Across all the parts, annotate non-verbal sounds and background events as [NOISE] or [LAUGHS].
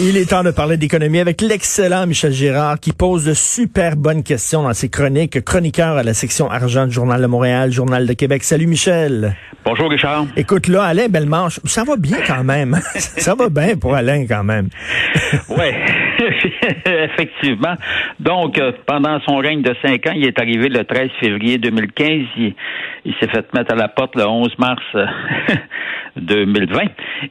Il est temps de parler d'économie avec l'excellent Michel Girard qui pose de super bonnes questions dans ses chroniques, chroniqueur à la section argent du Journal de Montréal, Journal de Québec. Salut Michel. Bonjour Richard. Écoute là, Alain Bellemanche, ça va bien quand même. [LAUGHS] ça va bien pour Alain quand même. [LAUGHS] oui, [LAUGHS] effectivement. Donc, euh, pendant son règne de cinq ans, il est arrivé le 13 février 2015. Il, il s'est fait mettre à la porte le 11 mars 2020.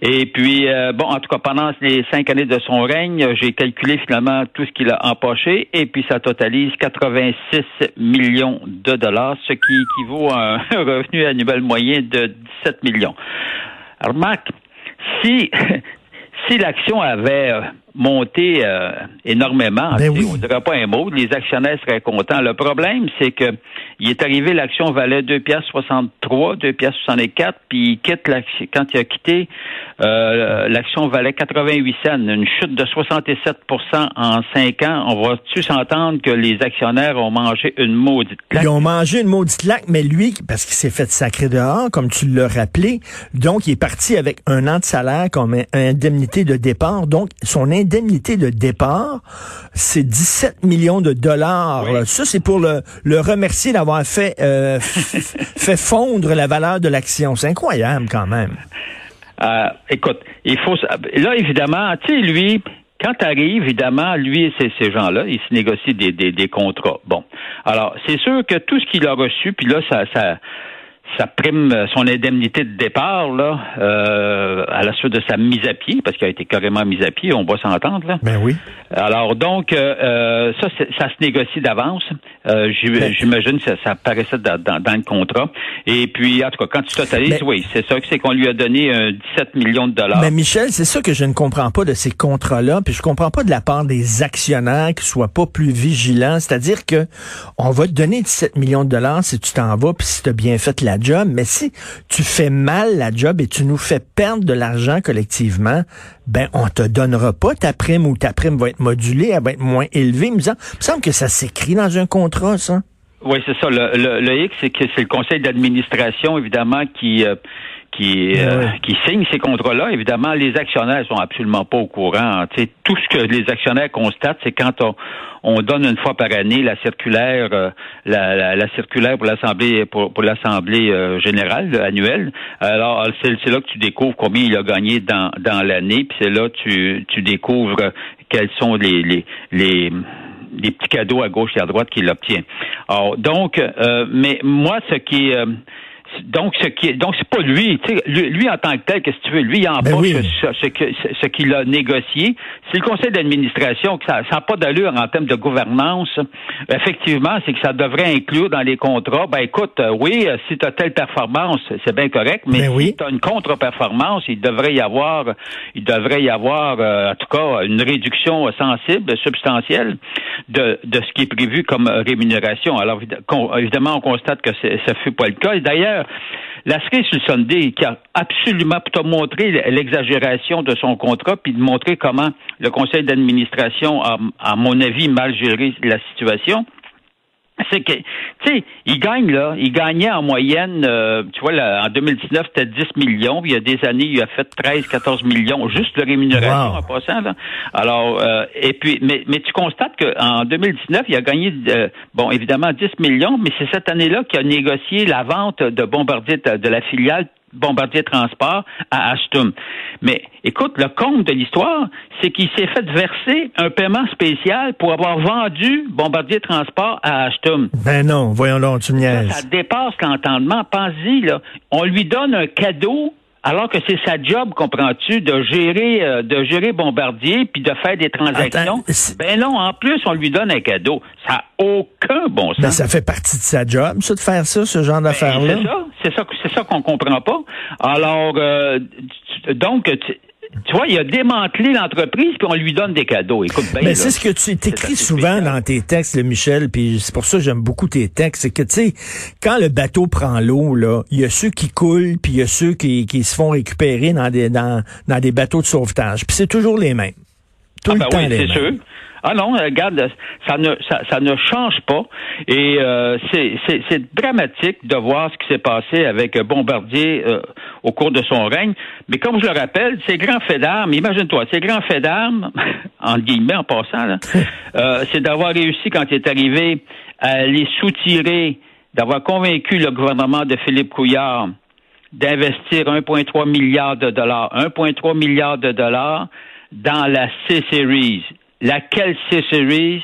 Et puis, euh, bon, en tout cas, pendant les cinq années de son règne, j'ai calculé finalement tout ce qu'il a empoché et puis ça totalise 86 millions de dollars, ce qui équivaut à un [LAUGHS] revenu annuel moyen de 17 millions. Alors, Marc, si, [LAUGHS] si l'action avait monté euh, énormément. Ben oui. On ne dirait pas un mot. Les actionnaires seraient contents. Le problème, c'est que il est arrivé, l'action valait 2 piastres 63, 2 piastres 64, puis il quitte l'action. Quand il a quitté, euh, l'action valait 88 cents, une chute de 67% en 5 ans. On va-tu s'entendre que les actionnaires ont mangé une maudite claque? Ils ont mangé une maudite claque, mais lui, parce qu'il s'est fait sacrer dehors, comme tu l'as rappelé, donc il est parti avec un an de salaire comme indemnité de départ. Donc, son indemnité de départ, c'est 17 millions de dollars. Oui. Ça, c'est pour le, le remercier d'avoir fait, euh, [LAUGHS] fait fondre la valeur de l'action. C'est incroyable quand même. Euh, écoute, il faut. Là, évidemment, tu sais, lui, quand tu arrives, évidemment, lui et ces, ces gens-là, ils se négocient des, des, des contrats. Bon. Alors, c'est sûr que tout ce qu'il a reçu, puis là, ça. ça ça prime son indemnité de départ là euh, à la suite de sa mise à pied parce qu'il a été carrément mis à pied on va s'entendre là Ben oui. alors donc euh, ça c'est- ça se négocie d'avance euh, Ben- j'imagine que ça, ça apparaissait dans, dans, dans le contrat et puis en tout cas quand tu totalises Mais- oui c'est ça que c'est qu'on lui a donné un 17 millions de dollars Mais Michel, c'est ça que je ne comprends pas de ces contrats-là, puis je comprends pas de la part des actionnaires qui soient pas plus vigilants. C'est-à-dire que on va te donner 17 millions de dollars si tu t'en vas, puis si tu as bien fait la job, mais si tu fais mal la job et tu nous fais perdre de l'argent collectivement, ben on te donnera pas ta prime ou ta prime va être modulée, elle va être moins élevée. Il me semble, que ça s'écrit dans un contrat, ça. Oui, c'est ça. Le, le, c'est que c'est le conseil d'administration, évidemment, qui euh, qui euh, qui signe ces contrats-là. Évidemment, les actionnaires sont absolument pas au courant. Tu sais, tout ce que les actionnaires constatent, c'est quand on, on donne une fois par année la circulaire, euh, la, la, la circulaire pour l'assemblée pour, pour l'assemblée euh, générale là, annuelle. Alors, c'est c'est là que tu découvres combien il a gagné dans dans l'année, puis c'est là que tu tu découvres euh, quels sont les les les des petits cadeaux à gauche et à droite qu'il obtient. Alors, donc, euh, mais moi, ce qui euh, donc ce qui est, donc c'est pas lui, tu sais, lui, lui, en tant que tel, qu'est-ce que tu veux, lui il empoche Ben oui. ce, ce ce- ce qu'il a négocié. C'est le conseil d'administration que ça n'a pas d'allure en termes de gouvernance. Effectivement, c'est que ça devrait inclure dans les contrats. Ben écoute, euh, oui, euh, si tu as telle performance, c'est bien correct, mais Ben si oui. tu as une contre-performance, il devrait y avoir, il devrait y avoir, euh, en tout cas, une réduction sensible, substantielle de, de ce qui est prévu comme euh, rémunération. Alors, évidemment, on constate que ça ne fut pas le cas. Et d'ailleurs, la cerise sur qui a absolument pour te montrer l'exagération de son contrat, puis de montrer comment le conseil d'administration a, à mon avis, mal géré la situation, c'est que, tu sais, il gagne, là, il gagnait en moyenne, euh, tu vois, là, en 2019, c'était 10 millions, puis il y a des années, il a fait 13, 14 millions, juste de rémunération Wow. en passant, là. Alors, euh, et puis, mais, mais tu constates qu'en 2019, il a gagné, euh, bon, évidemment, 10 millions, mais c'est cette année-là qu'il a négocié la vente de Bombardier, de, de la filiale Bombardier Transport à Ashton. Mais écoute, le compte de l'histoire, c'est qu'il s'est fait verser un paiement spécial pour avoir vendu Bombardier Transport à Ashton. Ben non, voyons donc, tu me Ça, niaises. ça dépasse l'entendement. Pense-y, là. On lui donne un cadeau alors que c'est sa job, comprends-tu, de gérer, euh, de gérer Bombardier puis de faire des transactions. Attends, ben non, en plus, on lui donne un cadeau. Ça n'a aucun bon sens. Ben, ça fait partie de sa job, ça, de faire ça, ce genre d'affaires-là. Ben, c'est ça, c'est ça, c'est ça qu'on comprend pas. Alors, euh, tu- donc, tu, tu vois, il a démantelé l'entreprise puis on lui donne des cadeaux. Écoute, Mais c'est ce que tu t'écris souvent dans tes textes, le Michel, puis c'est pour ça que j'aime beaucoup tes textes, c'est que, tu sais, quand le bateau prend l'eau, là, il y a ceux qui coulent, puis il y a ceux qui, qui se font récupérer dans des, dans, dans des bateaux de sauvetage. Puis c'est toujours les mêmes. Tout ah, le ben temps oui, les c'est sûr. Ah non, regarde, ça ne ça, ça ne change pas et euh, c'est c'est c'est dramatique de voir ce qui s'est passé avec Bombardier euh, au cours de son règne. Mais comme je le rappelle, ces grands faits d'armes, imagine-toi, ces grands faits d'armes, [LAUGHS] en guillemets en passant, là, [LAUGHS] euh, c'est d'avoir réussi quand il est arrivé à les soutirer, d'avoir convaincu le gouvernement de Philippe Couillard d'investir 1,3 milliard de dollars, 1,3 milliard de dollars dans la C-Series. Laquelle C-Series?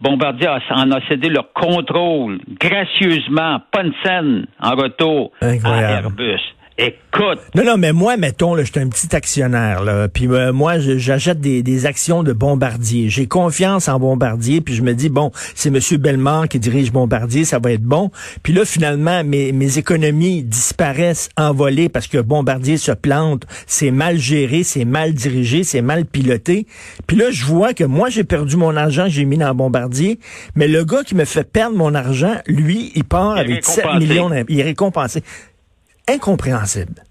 Bombardier a- en a cédé le contrôle gracieusement, pas une scène en retour Incroyable. à Airbus. Écoute, Non, non, mais moi, mettons, là, je suis un petit actionnaire, là, puis euh, moi, j'achète des, des actions de Bombardier. J'ai confiance en Bombardier, puis je me dis, bon, c'est M. Bellemare qui dirige Bombardier, ça va être bon. Puis là, finalement, mes, mes économies disparaissent, envolées, parce que Bombardier se plante, c'est mal géré, c'est mal dirigé, c'est mal piloté. Puis là, je vois que moi, j'ai perdu mon argent, que j'ai mis dans Bombardier, mais le gars qui me fait perdre mon argent, lui, il part Il avec 7 récompensé. millions, il est récompensé. Incompréhensible.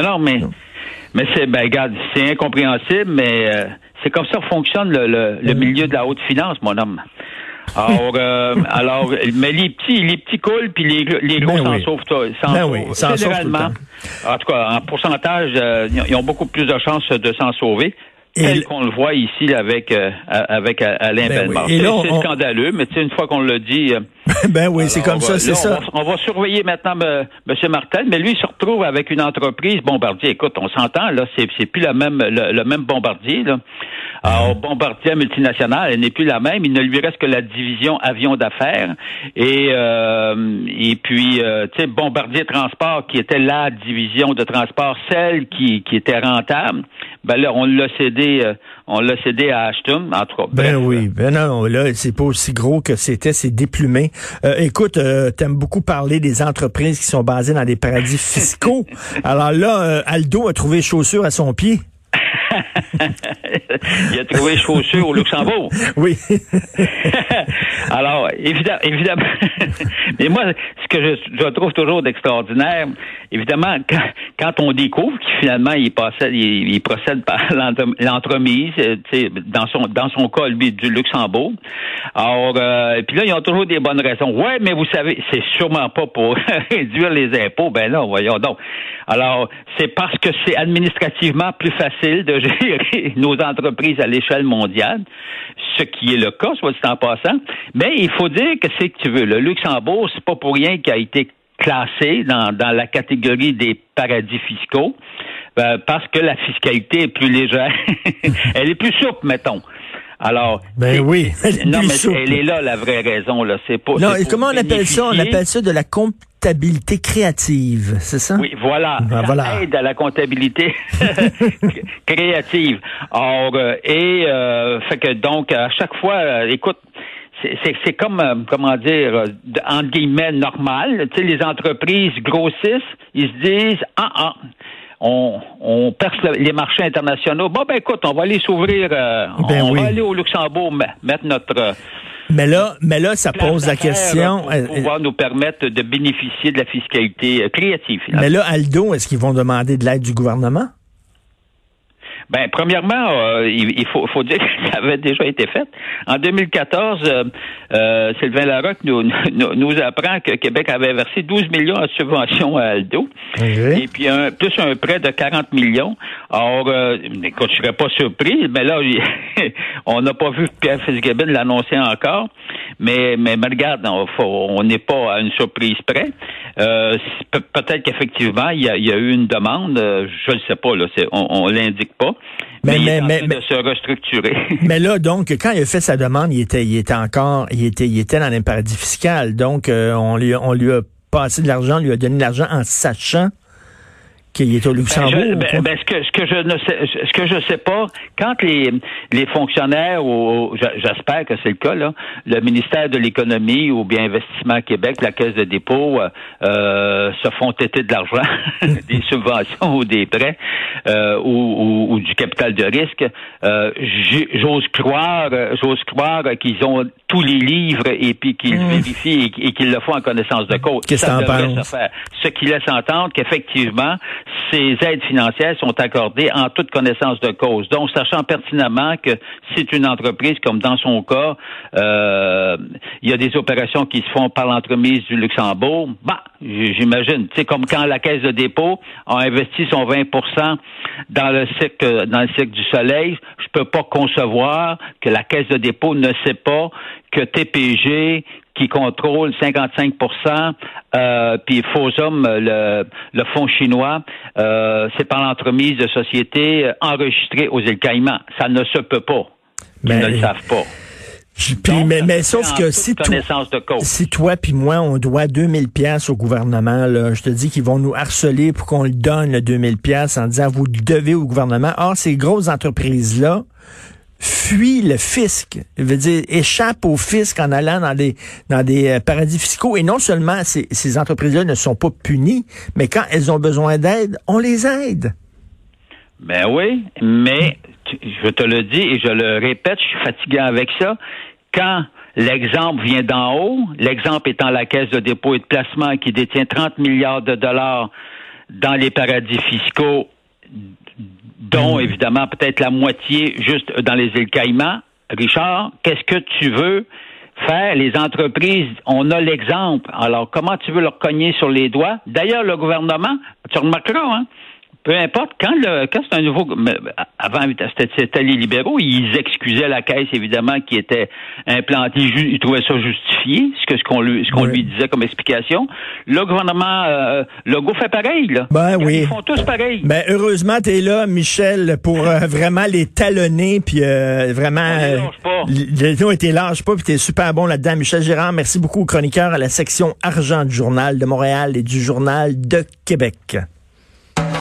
non, mais, mais c'est, ben, regarde, c'est incompréhensible, mais euh, c'est comme ça que fonctionne le, le, le milieu de la haute finance, mon homme. Alors, [LAUGHS] euh, alors, mais les petits, les petits coulent, puis les, les gros Ben s'en oui. sauvent, s'en Ben oui, s'en sauvent tout le fédéralement. En tout cas, en pourcentage, euh, ils ont beaucoup plus de chances de s'en sauver. Tel qu'on le voit ici avec euh, avec Alain Ben Bellemare. oui. Et C'est on- scandaleux, mais tu sais, une fois qu'on le dit, euh, [LAUGHS] ben oui, c'est comme ça, c'est ça. On va, on va surveiller maintenant M. Martel, mais lui il se retrouve avec une entreprise Bombardier. Écoute, on s'entend là, c'est c'est plus le même le, le même Bombardier là. Alors, Bombardier multinationale, elle n'est plus la même. Il ne lui reste que la division avion d'affaires et euh, et puis euh, tu sais Bombardier Transport qui était la division de transport, celle qui qui était rentable. Ben là, on l'a cédé, euh, on l'a cédé à Ashton. En tout cas, Ben bref. oui, ben non, là, c'est pas aussi gros que c'était, c'est déplumé. Euh, écoute, euh, t'aimes beaucoup parler des entreprises qui sont basées dans des paradis fiscaux. [LAUGHS] Alors là, euh, Aldo a trouvé chaussures à son pied. Il a trouvé chaussures au Luxembourg. [LAUGHS] Oui. [LAUGHS] Alors, évidemment, évidemment. [LAUGHS] mais moi, ce que je, je trouve toujours d'extraordinaire, évidemment, quand, quand on découvre qu'il finalement il possède, il, il procède par l'entre- l'entremise, euh, tu sais, dans son dans son cas lui du Luxembourg. Alors, euh, puis là ils ont toujours des bonnes raisons. Ouais, mais vous savez, c'est sûrement pas pour réduire les impôts. Ben non, voyons donc. Alors, c'est parce que c'est administrativement plus facile de gérer [LAUGHS] nos entreprises à l'échelle mondiale, ce qui est le cas, soit dit en passant. Mais il faut dire que c'est que tu veux. Le Luxembourg, c'est pas pour rien qu'il a été classé dans, dans la catégorie des paradis fiscaux, euh, parce que la fiscalité est plus légère. [LAUGHS] Elle est plus souple, mettons. Alors, Ben oui, elle non, mais souple. elle est là la vraie raison là. C'est pas. non, et comment on appelle ça? On appelle ça de la comptabilité créative, c'est ça? oui, voilà. Ben, Ça voilà. aide à la comptabilité [LAUGHS] créative. Or, euh, et euh, fait que donc à chaque fois, euh, écoute. c'est- comme, euh, comment dire, entre guillemets, normal. Tu sais, les entreprises grossissent, ils se disent, ah, ah, on, on perce le- les marchés internationaux. Bon, ben écoute, on va aller s'ouvrir, euh, Ben on oui. va aller au Luxembourg, me- mettre notre... Mais là, mais là, ça pose la question. Pour euh, pouvoir nous permettre de bénéficier de la fiscalité euh, créative. finalement. mais là, Aldo, est-ce qu'ils vont demander de l'aide du gouvernement? Ben, premièrement, euh, il, il faut, faut dire [LAUGHS] que ça avait déjà été fait. En 2014, euh, euh, Sylvain Larocque nous, nous, nous apprend que Québec avait versé 12 millions en subvention à Aldo. Et puis un, plus un prêt de 40 millions. Or, euh, écoute, je serais pas surpris, mais là, [LAUGHS] on n'a pas vu Pierre Fitzgibbon l'annoncer encore. Mais, mais, mais regarde, on n'est pas à une surprise près. Euh, Peut-être qu'effectivement, il y, a, il y a eu une demande. euh, je ne sais pas, là, on, on l'indique pas. Mais- Mais, il mais- est en mais- train mais- de se restructurer. [LAUGHS] Mais là, donc, quand il a fait sa demande, il était, il était encore, il était, il était dans un paradis fiscal. Donc, euh, on lui, on lui a passé de l'argent, on lui a donné de l'argent en sachant qu'il était au Luxembourg. Ben, je- ou ben, ben, ce que ce que je ne sais ce que je sais pas quand les les fonctionnaires ou j'espère que c'est le cas là le ministère de l'économie ou bien Investissement Québec la caisse de dépôt euh, euh, se font têter de l'argent [LAUGHS] des subventions ou des prêts euh, ou, ou- ou du capital de risque euh, j'ose croire j'ose croire qu'ils ont tous les livres et puis qu'ils vérifient et, et qu'ils le font en connaissance de cause Qu'est-ce que penses? ce qui laisse entendre qu'effectivement ces aides financières sont accordées en toute connaissance de cause. Donc, sachant pertinemment que c'est une entreprise, comme dans son cas, euh, il y a des opérations qui se font par l'entremise du Luxembourg, bah, j'imagine, c'est comme quand la Caisse de dépôt a investi son 20% dans le dans le cycle du soleil, je peux pas concevoir que la Caisse de dépôt ne sait pas que TPG, qui contrôle 55% euh, puis Fosum, le, le fonds chinois, euh, c'est par l'entremise de sociétés enregistrées aux îles Caïmans. Ça ne se peut pas. Ils ne le savent pas. mais, mais sauf que si, si toi puis moi, on doit 2000 pièces au gouvernement, là, je te dis qu'ils vont nous harceler pour qu'on le donne, le 2000 pièces en disant, vous le devez au gouvernement. Or, ces grosses entreprises-là, fuit le fisc, je veux dire, échappe au fisc en allant dans des, dans des euh, paradis fiscaux. Et non seulement ces, ces entreprises-là ne sont pas punies, mais quand elles ont besoin d'aide, on les aide. Ben oui, mais je te le dis et je le répète, je suis fatigué avec ça. Quand l'exemple vient d'en haut, l'exemple étant la Caisse de dépôt et de placement qui détient 30 milliards de dollars dans les paradis fiscaux dont mm. évidemment peut-être la moitié juste dans les îles Caïmans. Richard, qu'est-ce que tu veux faire? Les entreprises, on a l'exemple. Alors, comment tu veux leur cogner sur les doigts? D'ailleurs, le gouvernement, tu remarqueras, hein, peu importe, quand, le, quand c'est un nouveau... Avant, c'était les libéraux, ils excusaient la caisse, évidemment, qui était implantée. Ils trouvaient ça justifié, ce que ce qu'on lui, ce qu'on lui disait comme explication. Le gouvernement euh, Legault fait pareil, là. Ben oui. Ils font tous pareil. Ben, heureusement, t'es là, Michel, pour euh, vraiment les talonner, puis euh, vraiment... Euh, pas. été lâche pas, puis t'es super bon là-dedans. Michel Gérard, merci beaucoup, chroniqueur à la section argent du Journal de Montréal et du Journal de Québec.